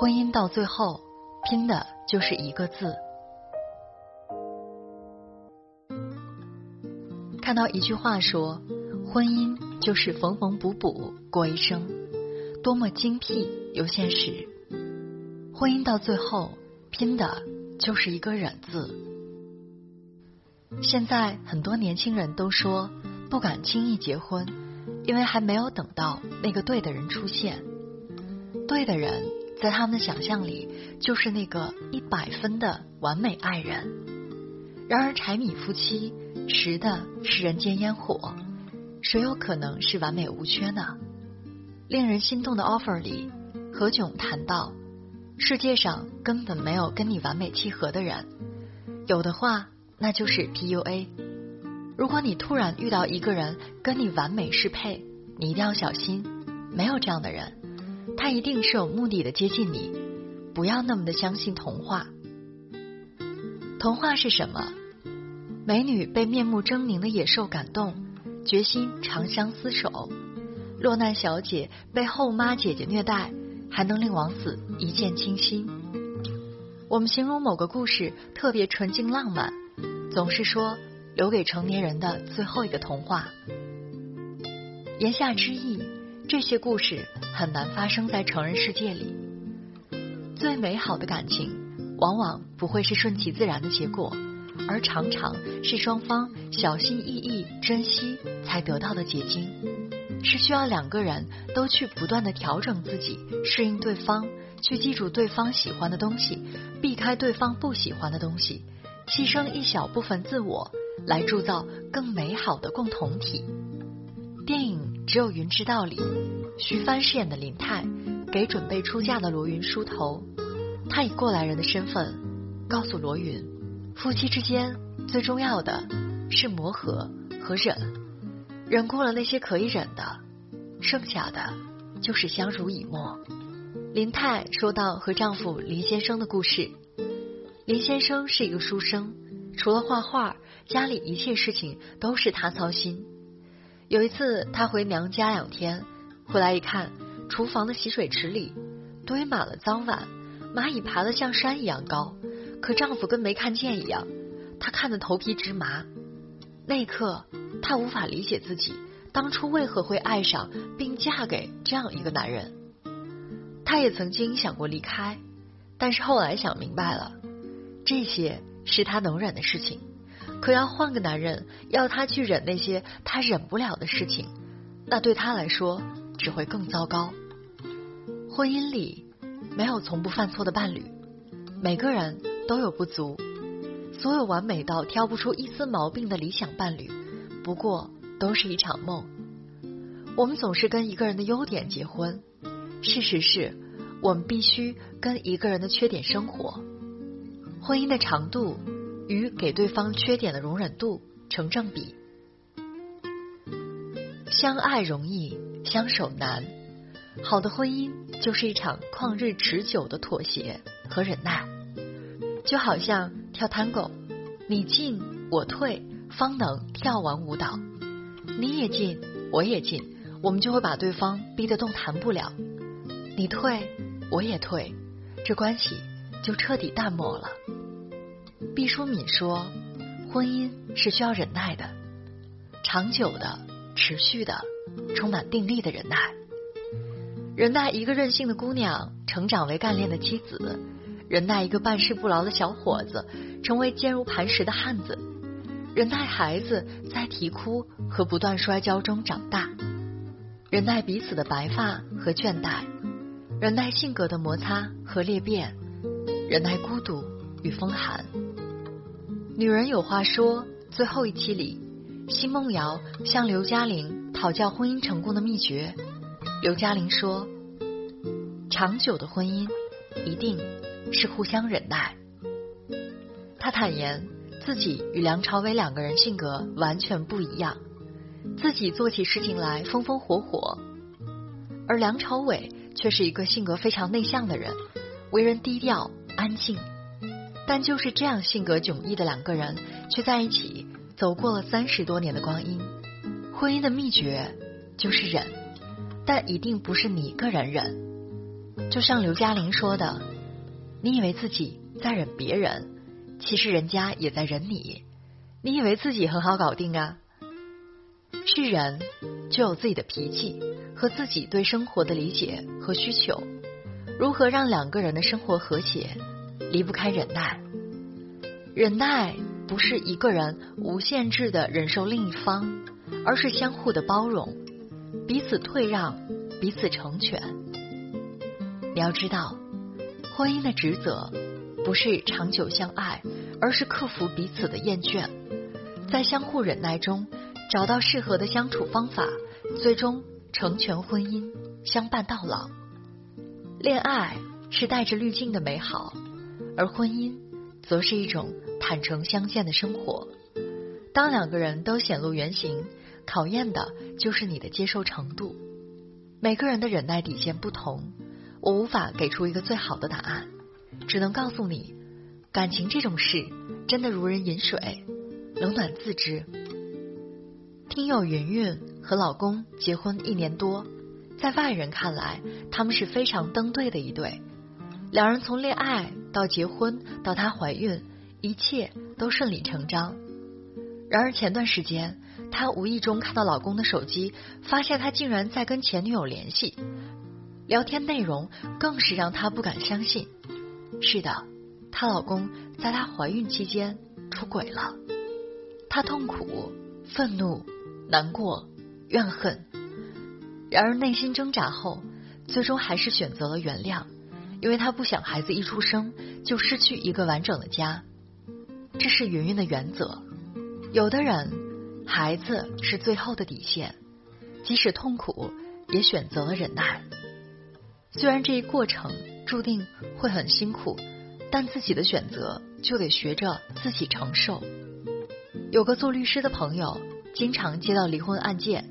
婚姻到最后，拼的就是一个字。看到一句话说，婚姻就是缝缝补补过一生，多么精辟又现实。婚姻到最后，拼的就是一个忍字。现在很多年轻人都说不敢轻易结婚，因为还没有等到那个对的人出现，对的人。在他们的想象里，就是那个一百分的完美爱人。然而，柴米夫妻食的是人间烟火，谁有可能是完美无缺呢？令人心动的 offer 里，何炅谈到，世界上根本没有跟你完美契合的人，有的话那就是 PUA。如果你突然遇到一个人跟你完美适配，你一定要小心，没有这样的人。他一定是有目的的接近你，不要那么的相信童话。童话是什么？美女被面目狰狞的野兽感动，决心长相厮守；落难小姐被后妈姐姐虐待，还能令王子一见倾心。我们形容某个故事特别纯净浪漫，总是说留给成年人的最后一个童话。言下之意。这些故事很难发生在成人世界里。最美好的感情，往往不会是顺其自然的结果，而常常是双方小心翼翼珍惜才得到的结晶。是需要两个人都去不断的调整自己，适应对方，去记住对方喜欢的东西，避开对方不喜欢的东西，牺牲一小部分自我，来铸造更美好的共同体。电影。只有云知道里，徐帆饰演的林泰给准备出嫁的罗云梳头。他以过来人的身份告诉罗云，夫妻之间最重要的是磨合和忍，忍过了那些可以忍的，剩下的就是相濡以沫。林泰说到和丈夫林先生的故事。林先生是一个书生，除了画画，家里一切事情都是他操心。有一次，她回娘家两天，回来一看，厨房的洗水池里堆满了脏碗，蚂蚁爬得像山一样高，可丈夫跟没看见一样。她看得头皮直麻。那一刻，她无法理解自己当初为何会爱上并嫁给这样一个男人。她也曾经想过离开，但是后来想明白了，这些是她能忍的事情。可要换个男人，要他去忍那些他忍不了的事情，那对他来说只会更糟糕。婚姻里没有从不犯错的伴侣，每个人都有不足。所有完美到挑不出一丝毛病的理想伴侣，不过都是一场梦。我们总是跟一个人的优点结婚，事实是我们必须跟一个人的缺点生活。婚姻的长度。与给对方缺点的容忍度成正比。相爱容易，相守难。好的婚姻就是一场旷日持久的妥协和忍耐。就好像跳探戈，你进我退，方能跳完舞蹈。你也进，我也进，我们就会把对方逼得动弹不了。你退，我也退，这关系就彻底淡漠了。毕淑敏说：“婚姻是需要忍耐的，长久的、持续的、充满定力的忍耐。忍耐一个任性的姑娘成长为干练的妻子，忍耐一个办事不牢的小伙子成为坚如磐石的汉子，忍耐孩子在啼哭和不断摔跤中长大，忍耐彼此的白发和倦怠，忍耐性格的摩擦和裂变，忍耐孤独与风寒。”女人有话说，最后一期里，奚梦瑶向刘嘉玲讨教婚姻成功的秘诀。刘嘉玲说：“长久的婚姻一定是互相忍耐。”她坦言自己与梁朝伟两个人性格完全不一样，自己做起事情来风风火火，而梁朝伟却是一个性格非常内向的人，为人低调安静。但就是这样性格迥异的两个人，却在一起走过了三十多年的光阴。婚姻的秘诀就是忍，但一定不是你一个人忍。就像刘嘉玲说的：“你以为自己在忍别人，其实人家也在忍你。你以为自己很好搞定啊？是人就有自己的脾气和自己对生活的理解和需求。如何让两个人的生活和谐？”离不开忍耐，忍耐不是一个人无限制的忍受另一方，而是相互的包容，彼此退让，彼此成全。你要知道，婚姻的职责不是长久相爱，而是克服彼此的厌倦，在相互忍耐中找到适合的相处方法，最终成全婚姻，相伴到老。恋爱是带着滤镜的美好。而婚姻，则是一种坦诚相见的生活。当两个人都显露原形，考验的就是你的接受程度。每个人的忍耐底线不同，我无法给出一个最好的答案，只能告诉你，感情这种事真的如人饮水，冷暖自知。听友云云和老公结婚一年多，在外人看来，他们是非常登对的一对。两人从恋爱到结婚到她怀孕，一切都顺理成章。然而前段时间，她无意中看到老公的手机，发现他竟然在跟前女友联系，聊天内容更是让她不敢相信。是的，她老公在她怀孕期间出轨了。她痛苦、愤怒、难过、怨恨，然而内心挣扎后，最终还是选择了原谅。因为她不想孩子一出生就失去一个完整的家，这是云云的原则。有的人，孩子是最后的底线，即使痛苦也选择了忍耐。虽然这一过程注定会很辛苦，但自己的选择就得学着自己承受。有个做律师的朋友，经常接到离婚案件，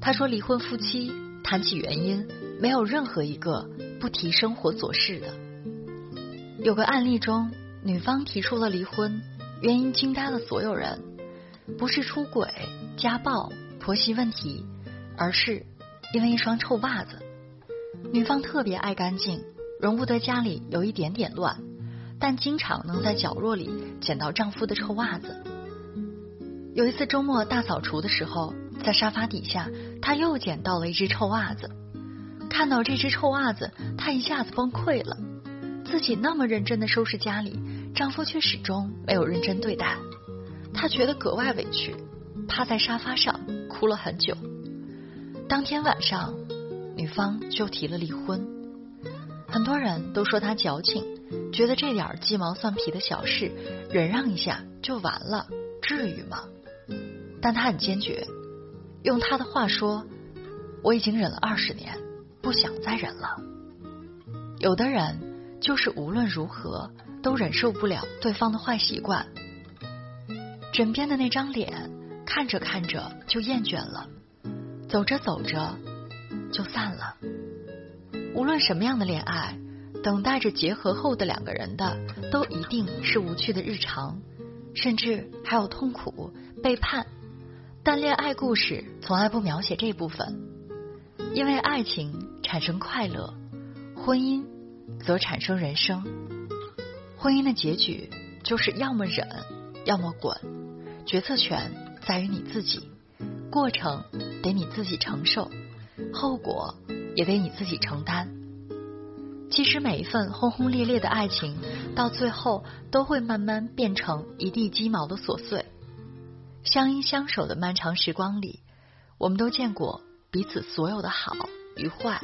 他说离婚夫妻谈起原因，没有任何一个。不提生活琐事的，有个案例中，女方提出了离婚，原因惊呆了所有人，不是出轨、家暴、婆媳问题，而是因为一双臭袜子。女方特别爱干净，容不得家里有一点点乱，但经常能在角落里捡到丈夫的臭袜子。有一次周末大扫除的时候，在沙发底下，她又捡到了一只臭袜子。看到这只臭袜子，她一下子崩溃了。自己那么认真的收拾家里，丈夫却始终没有认真对待，他觉得格外委屈，趴在沙发上哭了很久。当天晚上，女方就提了离婚。很多人都说他矫情，觉得这点鸡毛蒜皮的小事忍让一下就完了，至于吗？但他很坚决，用他的话说：“我已经忍了二十年。”不想再忍了。有的人就是无论如何都忍受不了对方的坏习惯，枕边的那张脸看着看着就厌倦了，走着走着就散了。无论什么样的恋爱，等待着结合后的两个人的，都一定是无趣的日常，甚至还有痛苦、背叛。但恋爱故事从来不描写这部分。因为爱情产生快乐，婚姻则产生人生。婚姻的结局就是要么忍，要么滚，决策权在于你自己，过程得你自己承受，后果也得你自己承担。其实每一份轰轰烈烈的爱情，到最后都会慢慢变成一地鸡毛的琐碎。相依相守的漫长时光里，我们都见过。彼此所有的好与坏，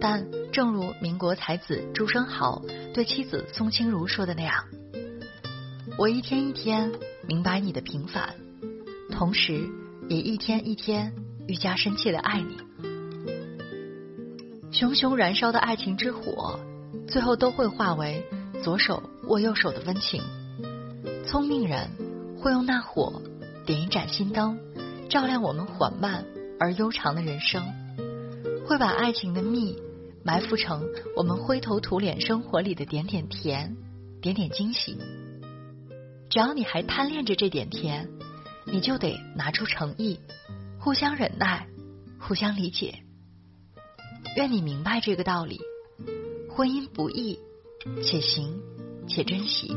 但正如民国才子朱生豪对妻子宋清如说的那样：“我一天一天明白你的平凡，同时也一天一天愈加深切的爱你。熊熊燃烧的爱情之火，最后都会化为左手握右手的温情。聪明人会用那火点一盏心灯，照亮我们缓慢而悠长的人生；会把爱情的蜜埋伏成我们灰头土脸生活里的点点甜、点点惊喜。只要你还贪恋着这点甜，你就得拿出诚意，互相忍耐，互相理解。愿你明白这个道理：婚姻不易，且行且珍惜。